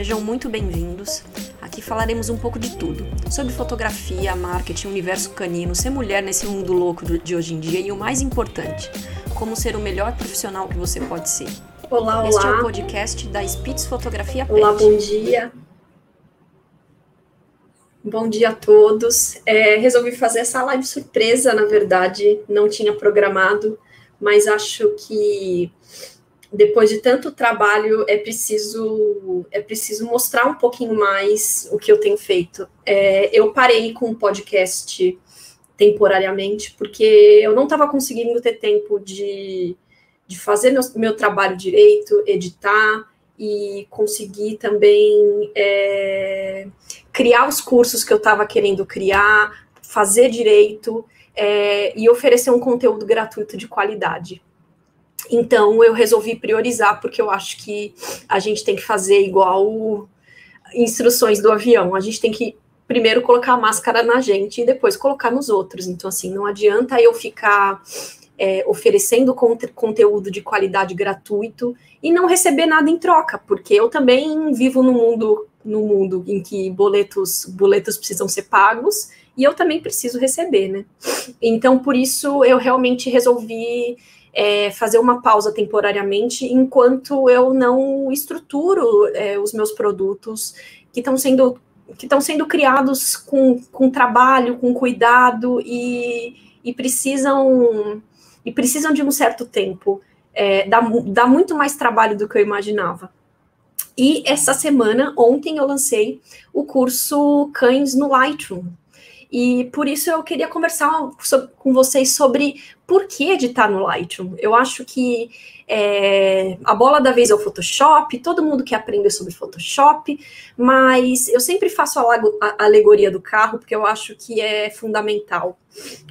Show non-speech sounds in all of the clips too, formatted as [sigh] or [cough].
Sejam muito bem-vindos. Aqui falaremos um pouco de tudo: sobre fotografia, marketing, universo canino, ser mulher nesse mundo louco de hoje em dia e o mais importante, como ser o melhor profissional que você pode ser. Olá, olá. Este é o podcast da Spitz Fotografia Pet. Olá, bom dia. Bom dia a todos. É, resolvi fazer essa live surpresa, na verdade, não tinha programado, mas acho que depois de tanto trabalho é preciso é preciso mostrar um pouquinho mais o que eu tenho feito. É, eu parei com o podcast temporariamente porque eu não estava conseguindo ter tempo de de fazer meu, meu trabalho direito, editar e conseguir também é, criar os cursos que eu estava querendo criar, fazer direito é, e oferecer um conteúdo gratuito de qualidade. Então eu resolvi priorizar porque eu acho que a gente tem que fazer igual instruções do avião. A gente tem que primeiro colocar a máscara na gente e depois colocar nos outros. Então assim, não adianta eu ficar é, oferecendo conteúdo de qualidade gratuito e não receber nada em troca, porque eu também vivo no mundo no mundo em que boletos boletos precisam ser pagos e eu também preciso receber, né? Então por isso eu realmente resolvi é, fazer uma pausa temporariamente enquanto eu não estruturo é, os meus produtos que estão sendo que estão sendo criados com, com trabalho, com cuidado e, e precisam e precisam de um certo tempo. É, dá, dá muito mais trabalho do que eu imaginava. E essa semana, ontem, eu lancei o curso Cães no Lightroom. E por isso eu queria conversar com vocês sobre por que editar no Lightroom. Eu acho que é, a bola da vez é o Photoshop, todo mundo quer aprender sobre Photoshop, mas eu sempre faço a, a alegoria do carro porque eu acho que é fundamental.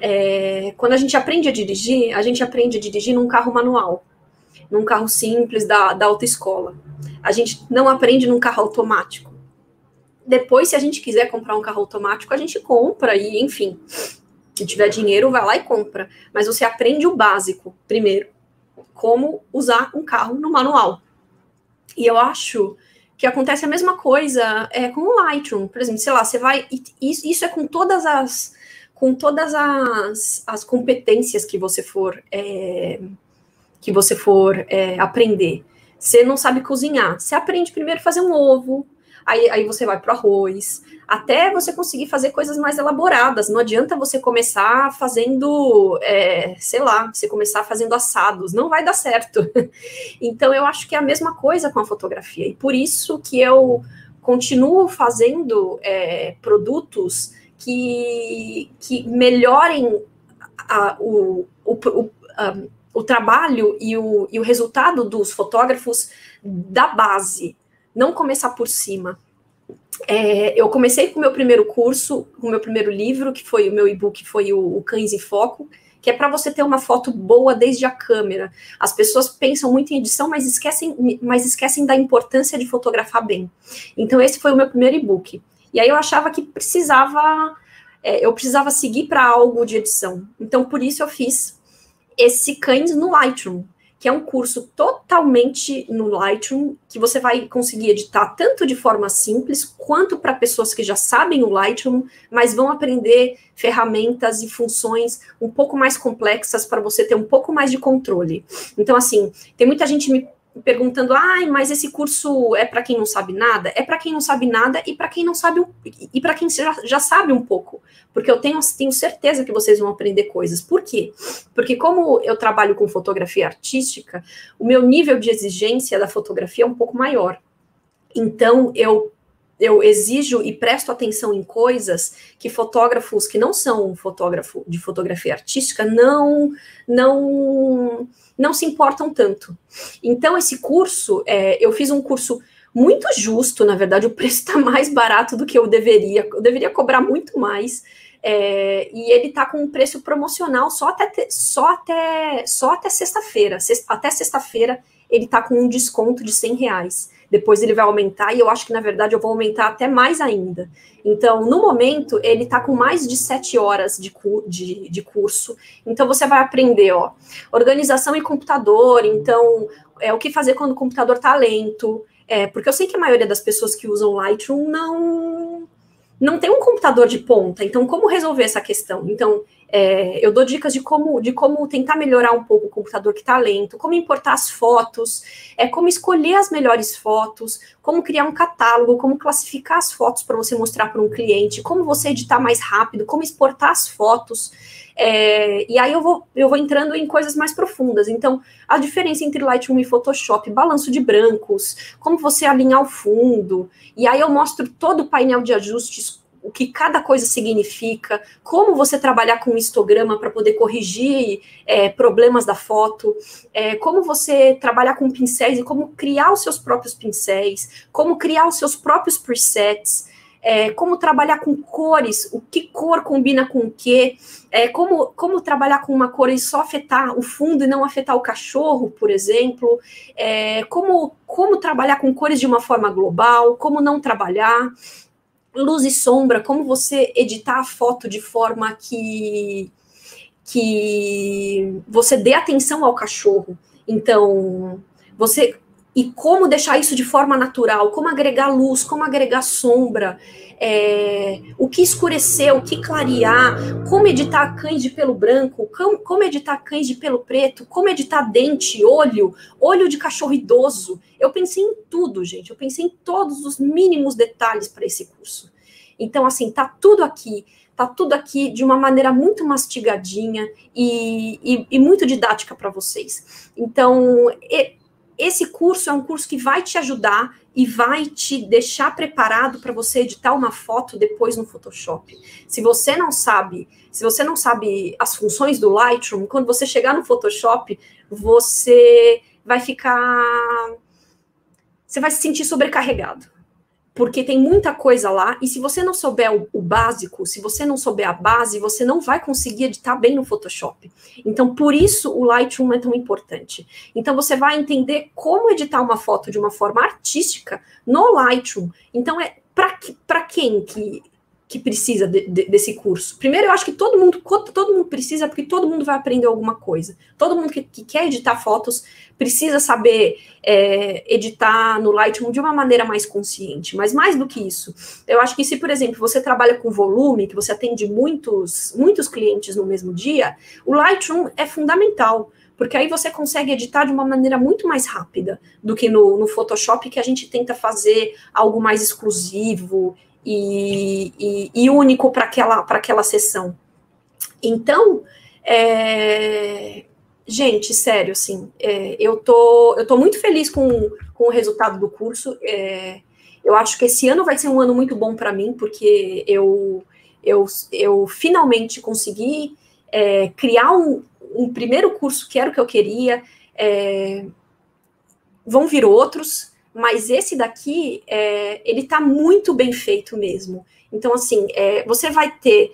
É, quando a gente aprende a dirigir, a gente aprende a dirigir num carro manual, num carro simples da, da autoescola. A gente não aprende num carro automático. Depois, se a gente quiser comprar um carro automático, a gente compra e, enfim, se tiver dinheiro, vai lá e compra. Mas você aprende o básico primeiro, como usar um carro no manual. E eu acho que acontece a mesma coisa é, com o Lightroom. Por exemplo, sei lá, você vai. Isso é com todas as com todas as, as competências que você for é, que você for é, aprender. Você não sabe cozinhar, você aprende primeiro a fazer um ovo, aí, aí você vai para o arroz, até você conseguir fazer coisas mais elaboradas. Não adianta você começar fazendo, é, sei lá, você começar fazendo assados, não vai dar certo. [laughs] então, eu acho que é a mesma coisa com a fotografia, e por isso que eu continuo fazendo é, produtos que, que melhorem a, o, o, o, o trabalho e o, e o resultado dos fotógrafos da base, não começar por cima. É, eu comecei com o meu primeiro curso, com o meu primeiro livro, que foi o meu e-book, foi o, o Cães em Foco, que é para você ter uma foto boa desde a câmera. As pessoas pensam muito em edição, mas esquecem, mas esquecem da importância de fotografar bem. Então, esse foi o meu primeiro e-book. E aí eu achava que precisava, é, eu precisava seguir para algo de edição. Então, por isso eu fiz esse Cães no Lightroom, que é um curso totalmente no Lightroom, que você vai conseguir editar tanto de forma simples, quanto para pessoas que já sabem o Lightroom, mas vão aprender ferramentas e funções um pouco mais complexas para você ter um pouco mais de controle. Então, assim, tem muita gente me perguntando, ai, mas esse curso é para quem não sabe nada? É para quem não sabe nada e para quem não sabe e para quem já, já sabe um pouco, porque eu tenho, tenho certeza que vocês vão aprender coisas. Por quê? Porque como eu trabalho com fotografia artística, o meu nível de exigência da fotografia é um pouco maior. Então eu eu exijo e presto atenção em coisas que fotógrafos que não são fotógrafo de fotografia artística não não não se importam tanto. Então, esse curso, é, eu fiz um curso muito justo, na verdade, o preço está mais barato do que eu deveria, eu deveria cobrar muito mais. É, e ele está com um preço promocional só até, só até, só até sexta-feira. Até sexta-feira ele está com um desconto de 100 reais. Depois ele vai aumentar, e eu acho que, na verdade, eu vou aumentar até mais ainda. Então, no momento, ele está com mais de sete horas de, de, de curso. Então, você vai aprender, ó, organização em computador, então, é o que fazer quando o computador está lento. É, porque eu sei que a maioria das pessoas que usam Lightroom não não tem um computador de ponta, então como resolver essa questão? Então, é, eu dou dicas de como, de como tentar melhorar um pouco o computador que está lento, como importar as fotos, é, como escolher as melhores fotos, como criar um catálogo, como classificar as fotos para você mostrar para um cliente, como você editar mais rápido, como exportar as fotos. É, e aí eu vou, eu vou entrando em coisas mais profundas. Então, a diferença entre Lightroom e Photoshop, balanço de brancos, como você alinhar o fundo. E aí eu mostro todo o painel de ajustes o que cada coisa significa, como você trabalhar com histograma para poder corrigir é, problemas da foto, é, como você trabalhar com pincéis e como criar os seus próprios pincéis, como criar os seus próprios presets, é, como trabalhar com cores, o que cor combina com o que, é, como, como trabalhar com uma cor e só afetar o fundo e não afetar o cachorro, por exemplo, é, como, como trabalhar com cores de uma forma global, como não trabalhar? Luz e sombra, como você editar a foto de forma que que você dê atenção ao cachorro. Então, você e como deixar isso de forma natural, como agregar luz, como agregar sombra, é, o que escurecer, o que clarear, como editar cães de pelo branco, como, como editar cães de pelo preto, como editar dente, olho, olho de cachorro idoso. Eu pensei em tudo, gente. Eu pensei em todos os mínimos detalhes para esse curso. Então, assim, tá tudo aqui, tá tudo aqui de uma maneira muito mastigadinha e, e, e muito didática para vocês. Então, esse curso é um curso que vai te ajudar e vai te deixar preparado para você editar uma foto depois no Photoshop. Se você não sabe, se você não sabe as funções do Lightroom, quando você chegar no Photoshop, você vai ficar você vai se sentir sobrecarregado porque tem muita coisa lá, e se você não souber o, o, básico, se você não souber a base, você não vai conseguir editar bem no Photoshop. Então, por isso o Lightroom é tão importante. Então, você vai entender como editar uma foto de uma forma artística no Lightroom. Então, é para quem que que precisa de, de, desse curso? Primeiro, eu acho que todo mundo, todo mundo precisa, porque todo mundo vai aprender alguma coisa. Todo mundo que, que quer editar fotos precisa saber é, editar no Lightroom de uma maneira mais consciente. Mas mais do que isso, eu acho que se, por exemplo, você trabalha com volume, que você atende muitos, muitos clientes no mesmo dia, o Lightroom é fundamental porque aí você consegue editar de uma maneira muito mais rápida do que no, no Photoshop, que a gente tenta fazer algo mais exclusivo e, e, e único para aquela, aquela sessão. Então, é, gente, sério, assim, é, eu, tô, eu tô muito feliz com, com o resultado do curso. É, eu acho que esse ano vai ser um ano muito bom para mim, porque eu, eu, eu finalmente consegui é, criar um, um primeiro curso que era o que eu queria. É, vão vir outros, mas esse daqui, é, ele está muito bem feito mesmo. Então, assim, é, você vai ter,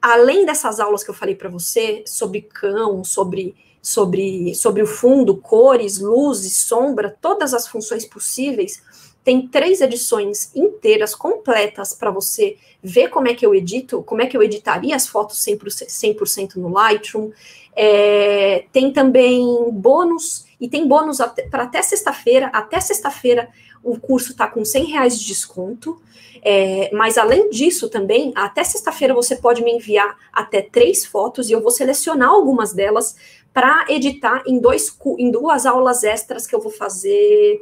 além dessas aulas que eu falei para você, sobre cão, sobre, sobre, sobre o fundo, cores, luzes, sombra, todas as funções possíveis, tem três edições inteiras, completas, para você ver como é que eu edito, como é que eu editaria as fotos 100%, 100 no Lightroom. É, tem também bônus e tem bônus para até sexta-feira. Até sexta-feira o curso está com 100 reais de desconto. É, mas além disso também, até sexta-feira você pode me enviar até três fotos e eu vou selecionar algumas delas para editar em, dois, em duas aulas extras que eu vou fazer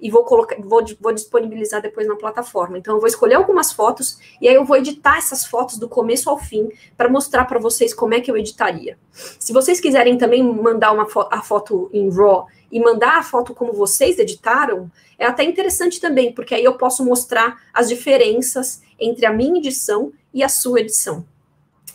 e vou colocar, vou, vou disponibilizar depois na plataforma. Então eu vou escolher algumas fotos e aí eu vou editar essas fotos do começo ao fim para mostrar para vocês como é que eu editaria. Se vocês quiserem também mandar uma fo a foto em RAW e mandar a foto como vocês editaram, é até interessante também, porque aí eu posso mostrar as diferenças entre a minha edição e a sua edição.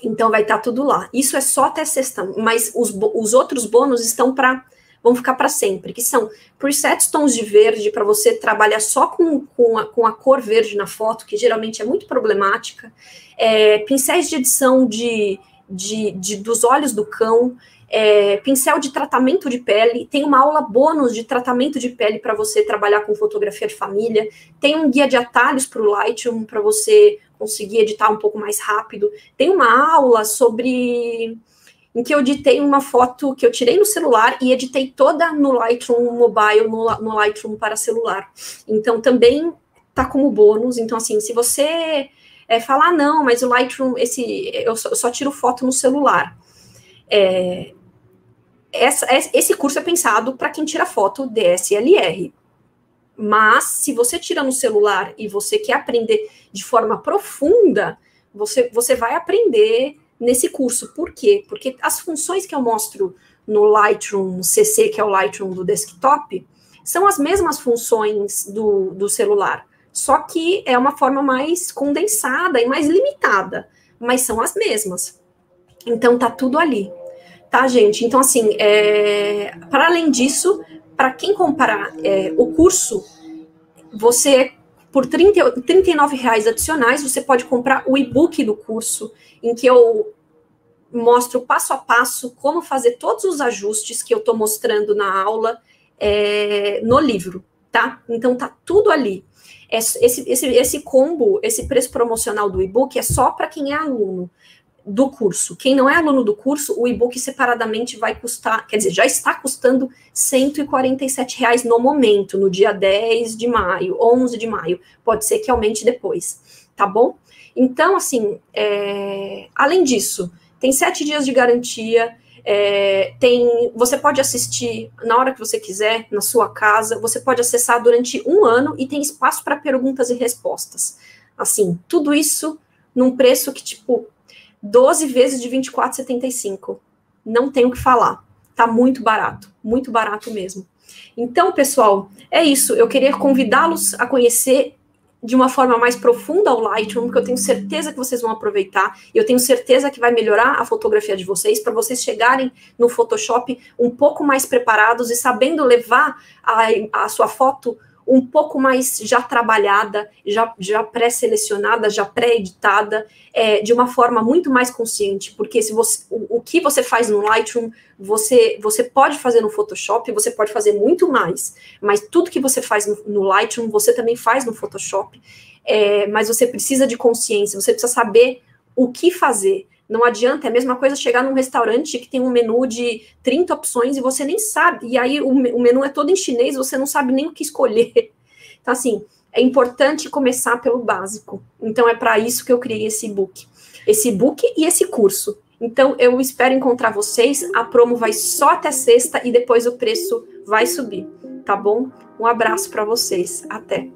Então vai estar tá tudo lá. Isso é só até sexta, mas os, os outros bônus estão para vão ficar para sempre, que são presets tons de verde para você trabalhar só com, com a, com, a, cor verde na foto, que geralmente é muito problemática, é, pincéis de edição de, de, de, dos olhos do cão, é, pincel de tratamento de pele, tem uma aula bônus de tratamento de pele para você trabalhar com fotografia de família, tem um guia de atalhos para o Lightroom para você conseguir editar um pouco mais rápido, tem uma aula sobre em que eu editei uma foto que eu tirei no celular e editei toda no Lightroom Mobile, no, no Lightroom para celular. Então também tá como bônus. Então assim, se você é, falar ah, não, mas o Lightroom esse eu só, eu só tiro foto no celular. É, essa, esse curso é pensado para quem tira foto DSLR. Mas, se você tira no celular e você quer aprender de forma profunda, você, você vai aprender nesse curso. Por quê? Porque as funções que eu mostro no Lightroom CC, que é o Lightroom do desktop, são as mesmas funções do, do celular. Só que é uma forma mais condensada e mais limitada, mas são as mesmas. Então tá tudo ali tá, gente? Então, assim, é, para além disso, para quem comprar é, o curso, você, por 30, 39 reais adicionais, você pode comprar o e-book do curso, em que eu mostro passo a passo como fazer todos os ajustes que eu estou mostrando na aula é, no livro, tá? Então, tá tudo ali. Esse, esse, esse combo, esse preço promocional do e-book é só para quem é aluno do curso. Quem não é aluno do curso, o e-book separadamente vai custar, quer dizer, já está custando 147 reais no momento, no dia 10 de maio, 11 de maio. Pode ser que aumente depois, tá bom? Então, assim, é, além disso, tem sete dias de garantia, é, tem, você pode assistir na hora que você quiser, na sua casa, você pode acessar durante um ano e tem espaço para perguntas e respostas. Assim, tudo isso num preço que, tipo, 12 vezes de 24,75. Não tenho o que falar. Tá muito barato, muito barato mesmo. Então, pessoal, é isso. Eu queria convidá-los a conhecer de uma forma mais profunda o Lightroom, que eu tenho certeza que vocês vão aproveitar. Eu tenho certeza que vai melhorar a fotografia de vocês, para vocês chegarem no Photoshop um pouco mais preparados e sabendo levar a, a sua foto um pouco mais já trabalhada, já, já pré-selecionada, já pré-editada, é, de uma forma muito mais consciente, porque se você, o, o, que você faz no Lightroom, você, você pode fazer no Photoshop, você pode fazer muito mais, mas tudo que você faz no, no Lightroom, você também faz no Photoshop, é, mas você precisa de consciência, você precisa saber o que fazer, não adianta, é a mesma coisa chegar num restaurante que tem um menu de 30 opções e você nem sabe, e aí o, o menu é todo em chinês, você não sabe nem o que escolher. [laughs] Então, assim, é importante começar pelo básico. Então, é para isso que eu criei esse e-book. Esse e-book e esse curso. Então, eu espero encontrar vocês. A promo vai só até sexta e depois o preço vai subir, tá bom? Um abraço para vocês. Até.